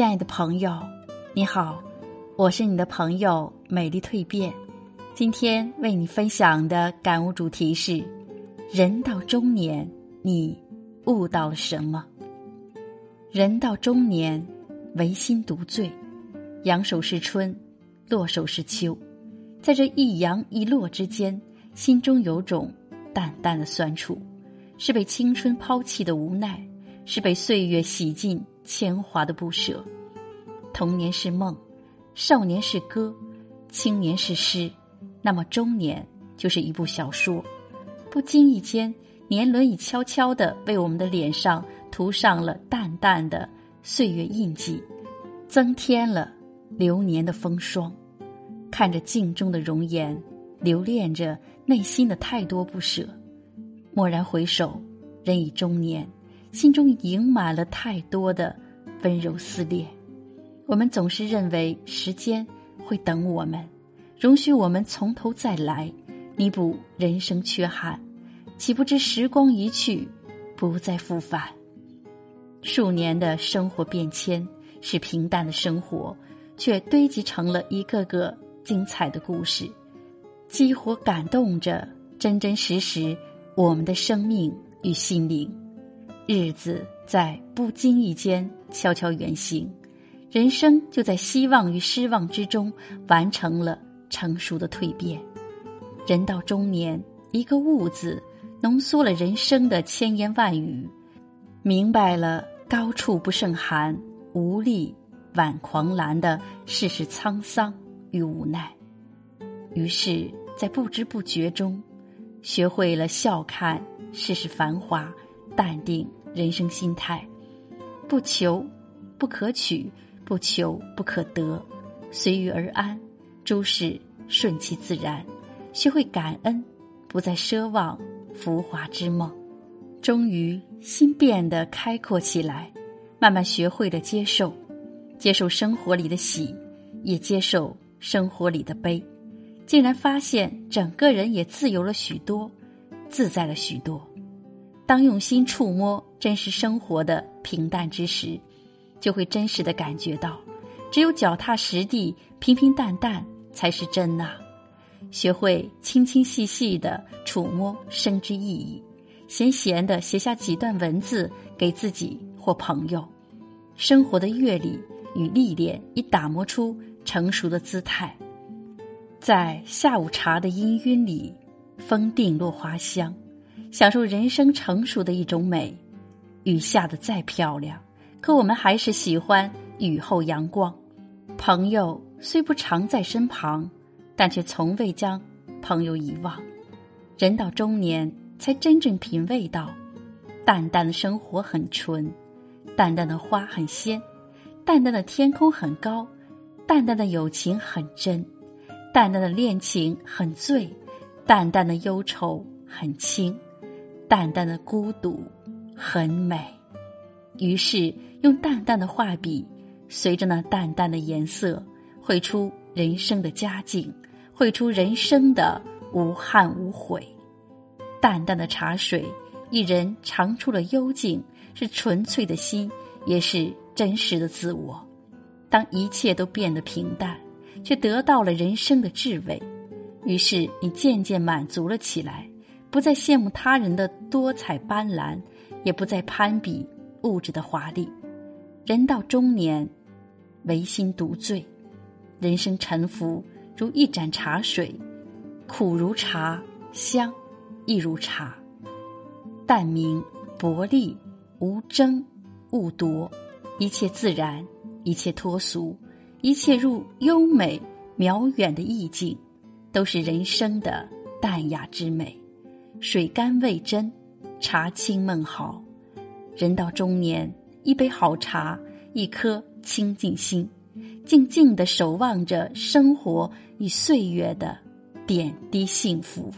亲爱的朋友，你好，我是你的朋友美丽蜕变。今天为你分享的感悟主题是：人到中年，你悟到了什么？人到中年，唯心独醉，扬手是春，落手是秋，在这一扬一落之间，心中有种淡淡的酸楚，是被青春抛弃的无奈，是被岁月洗尽铅华的不舍。童年是梦，少年是歌，青年是诗，那么中年就是一部小说。不经意间，年轮已悄悄地为我们的脸上。涂上了淡淡的岁月印记，增添了流年的风霜。看着镜中的容颜，留恋着内心的太多不舍。蓦然回首，人已中年，心中盈满了太多的温柔思念。我们总是认为时间会等我们，容许我们从头再来，弥补人生缺憾。岂不知时光一去，不再复返。数年的生活变迁，使平淡的生活却堆积成了一个个精彩的故事，激活感动着真真实实我们的生命与心灵。日子在不经意间悄悄远行，人生就在希望与失望之中完成了成熟的蜕变。人到中年，一个“悟”字，浓缩了人生的千言万语。明白了高处不胜寒，无力挽狂澜的世事沧桑与无奈，于是，在不知不觉中，学会了笑看世事繁华，淡定人生心态，不求不可取，不求不可得，随遇而安，诸事顺其自然，学会感恩，不再奢望浮华之梦。终于，心变得开阔起来，慢慢学会了接受，接受生活里的喜，也接受生活里的悲，竟然发现整个人也自由了许多，自在了许多。当用心触摸真实生活的平淡之时，就会真实的感觉到，只有脚踏实地、平平淡淡才是真呐。学会轻轻细细的触摸生之意义。闲闲的写下几段文字给自己或朋友，生活的阅历与历练已打磨出成熟的姿态，在下午茶的氤氲里，风定落花香，享受人生成熟的一种美。雨下的再漂亮，可我们还是喜欢雨后阳光。朋友虽不常在身旁，但却从未将朋友遗忘。人到中年。才真正品味到，淡淡的生活很纯，淡淡的花很鲜，淡淡的天空很高，淡淡的友情很真，淡淡的恋情很醉，淡淡的忧愁很轻，淡淡的孤独很美。于是用淡淡的画笔，随着那淡淡的颜色，绘出人生的佳境，绘出人生的无憾无悔。淡淡的茶水，一人尝出了幽静，是纯粹的心，也是真实的自我。当一切都变得平淡，却得到了人生的智慧，于是你渐渐满足了起来，不再羡慕他人的多彩斑斓，也不再攀比物质的华丽。人到中年，唯心独醉，人生沉浮如一盏茶水，苦如茶，香。亦如茶，淡明薄利，无争无夺，一切自然，一切脱俗，一切入优美渺远的意境，都是人生的淡雅之美。水甘味真，茶清梦好。人到中年，一杯好茶，一颗清净心，静静的守望着生活与岁月的点滴幸福。